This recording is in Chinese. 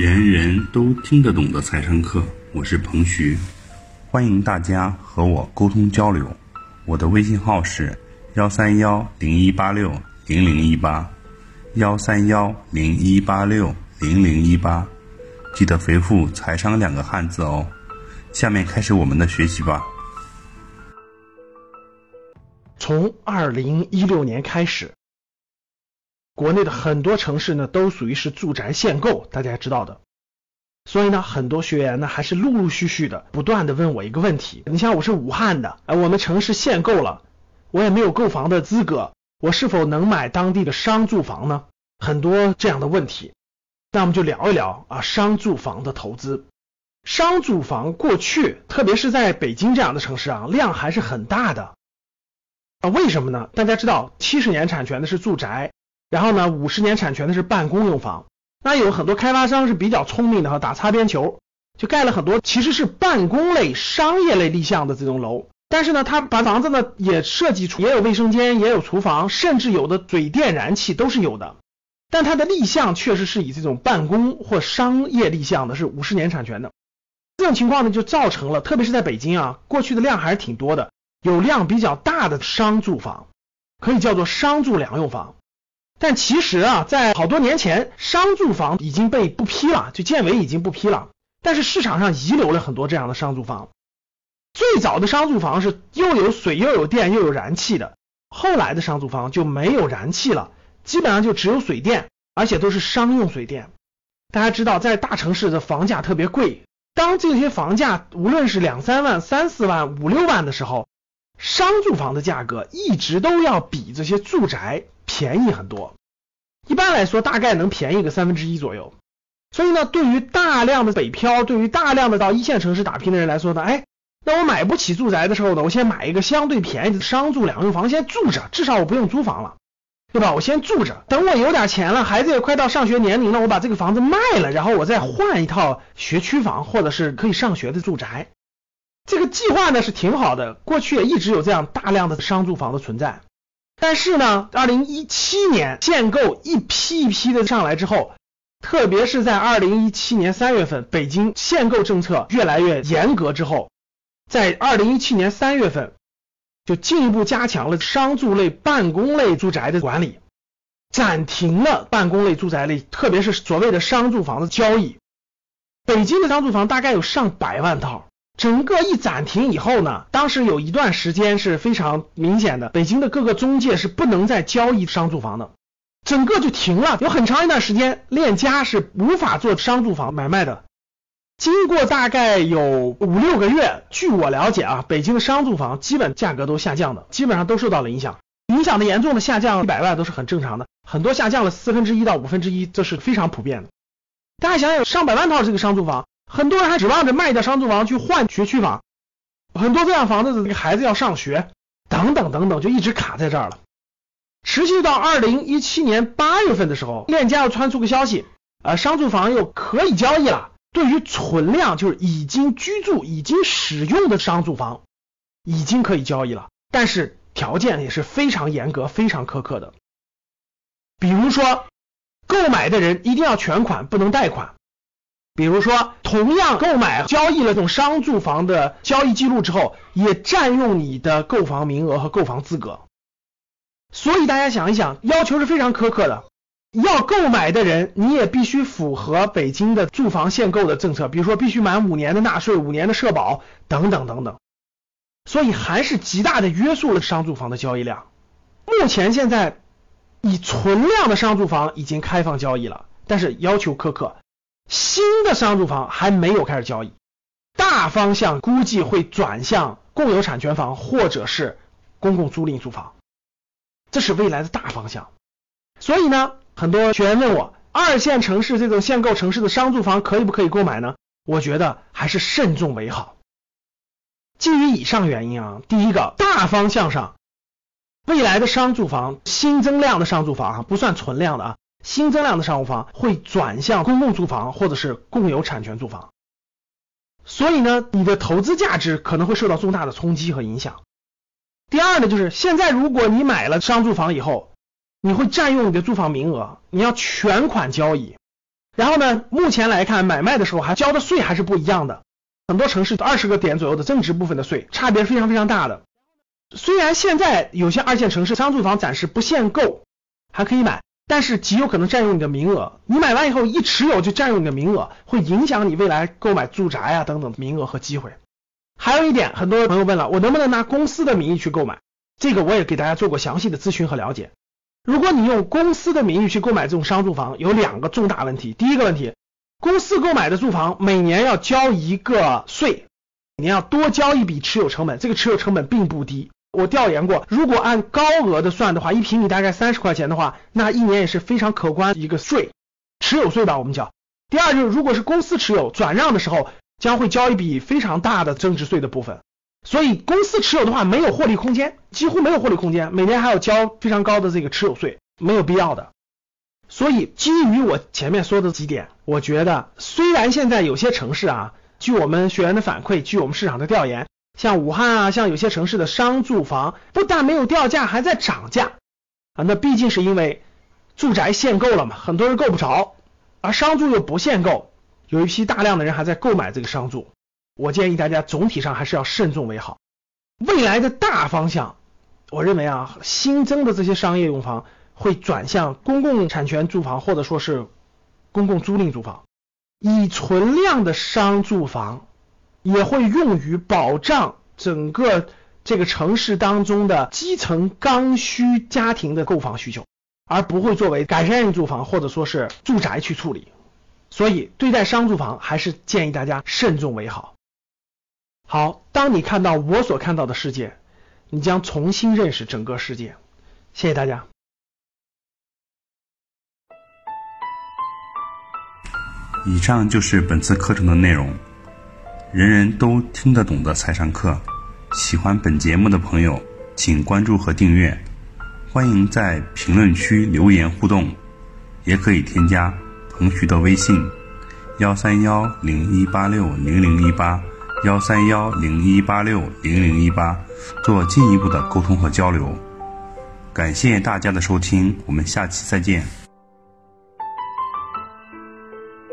人人都听得懂的财商课，我是彭徐，欢迎大家和我沟通交流。我的微信号是幺三幺零一八六零零一八，幺三幺零一八六零零一八，记得回复“财商”两个汉字哦。下面开始我们的学习吧。从二零一六年开始。国内的很多城市呢，都属于是住宅限购，大家知道的。所以呢，很多学员呢，还是陆陆续续的不断的问我一个问题：你像我是武汉的，哎，我们城市限购了，我也没有购房的资格，我是否能买当地的商住房呢？很多这样的问题，那我们就聊一聊啊，商住房的投资。商住房过去，特别是在北京这样的城市啊，量还是很大的啊。为什么呢？大家知道，七十年产权的是住宅。然后呢，五十年产权的是办公用房。那有很多开发商是比较聪明的哈，打擦边球，就盖了很多其实是办公类、商业类立项的这种楼。但是呢，他把房子呢也设计出，也有卫生间，也有厨房，甚至有的水电燃气都是有的。但它的立项确实是以这种办公或商业立项的，是五十年产权的。这种情况呢，就造成了，特别是在北京啊，过去的量还是挺多的，有量比较大的商住房，可以叫做商住两用房。但其实啊，在好多年前，商住房已经被不批了，就建委已经不批了。但是市场上遗留了很多这样的商住房。最早的商住房是又有水又有电又有燃气的，后来的商住房就没有燃气了，基本上就只有水电，而且都是商用水电。大家知道，在大城市的房价特别贵，当这些房价无论是两三万、三四万、五六万的时候，商住房的价格一直都要比这些住宅。便宜很多，一般来说大概能便宜个三分之一左右。所以呢，对于大量的北漂，对于大量的到一线城市打拼的人来说呢，哎，那我买不起住宅的时候呢，我先买一个相对便宜的商住两用房，先住着，至少我不用租房了，对吧？我先住着，等我有点钱了，孩子也快到上学年龄了，我把这个房子卖了，然后我再换一套学区房或者是可以上学的住宅。这个计划呢是挺好的，过去也一直有这样大量的商住房的存在。但是呢，二零一七年限购一批一批的上来之后，特别是在二零一七年三月份，北京限购政策越来越严格之后，在二零一七年三月份就进一步加强了商住类、办公类住宅的管理，暂停了办公类住宅类，特别是所谓的商住房的交易。北京的商住房大概有上百万套。整个一暂停以后呢，当时有一段时间是非常明显的，北京的各个中介是不能再交易商住房的，整个就停了。有很长一段时间，链家是无法做商住房买卖的。经过大概有五六个月，据我了解啊，北京的商住房基本价格都下降的，基本上都受到了影响。影响的严重的下降一百万都是很正常的，很多下降了四分之一到五分之一，这是非常普遍的。大家想想，上百万套这个商住房。很多人还指望着卖掉商住房去换学区房，很多这样房子的这个孩子要上学，等等等等，就一直卡在这儿了。持续到二零一七年八月份的时候，链家又传出个消息，呃，商住房又可以交易了。对于存量，就是已经居住、已经使用的商住房，已经可以交易了，但是条件也是非常严格、非常苛刻的。比如说，购买的人一定要全款，不能贷款。比如说，同样购买交易了这种商住房的交易记录之后，也占用你的购房名额和购房资格。所以大家想一想，要求是非常苛刻的。要购买的人，你也必须符合北京的住房限购的政策，比如说必须满五年的纳税、五年的社保等等等等。所以还是极大的约束了商住房的交易量。目前现在以存量的商住房已经开放交易了，但是要求苛刻。新的商住房还没有开始交易，大方向估计会转向共有产权房或者是公共租赁住房，这是未来的大方向。所以呢，很多学员问我，二线城市这种限购城市的商住房可以不可以购买呢？我觉得还是慎重为好。基于以上原因啊，第一个大方向上，未来的商住房新增量的商住房啊，不算存量的啊。新增量的商务房会转向公共住房或者是共有产权住房，所以呢，你的投资价值可能会受到重大的冲击和影响。第二呢，就是现在如果你买了商住房以后，你会占用你的住房名额，你要全款交易，然后呢，目前来看买卖的时候还交的税还是不一样的，很多城市二十个点左右的增值部分的税，差别非常非常大的。虽然现在有些二线城市商住房暂时不限购，还可以买，但是极有可能占用你的名额。你买完以后一持有就占用你的名额，会影响你未来购买住宅呀等等名额和机会。还有一点，很多朋友问了，我能不能拿公司的名义去购买？这个我也给大家做过详细的咨询和了解。如果你用公司的名义去购买这种商住房，有两个重大问题。第一个问题，公司购买的住房每年要交一个税，你要多交一笔持有成本，这个持有成本并不低。我调研过，如果按高额的算的话，一平米大概三十块钱的话，那一年也是非常可观一个税，持有税吧，我们叫。第二就是，如果是公司持有转让的时候，将会交一笔非常大的增值税的部分。所以公司持有的话没有获利空间，几乎没有获利空间，每年还要交非常高的这个持有税，没有必要的。所以基于我前面说的几点，我觉得虽然现在有些城市啊，据我们学员的反馈，据我们市场的调研，像武汉啊，像有些城市的商住房不但没有掉价，还在涨价啊，那毕竟是因为住宅限购了嘛，很多人够不着，而商住又不限购，有一批大量的人还在购买这个商住。我建议大家总体上还是要慎重为好。未来的大方向，我认为啊，新增的这些商业用房会转向公共产权住房，或者说是公共租赁住房。以存量的商住房也会用于保障整个这个城市当中的基层刚需家庭的购房需求，而不会作为改善性住房或者说是住宅去处理。所以，对待商住房还是建议大家慎重为好。好，当你看到我所看到的世界，你将重新认识整个世界。谢谢大家。以上就是本次课程的内容，人人都听得懂的财商课。喜欢本节目的朋友，请关注和订阅。欢迎在评论区留言互动，也可以添加彭徐的微信：幺三幺零一八六零零一八。幺三幺零一八六零零一八，做进一步的沟通和交流。感谢大家的收听，我们下期再见。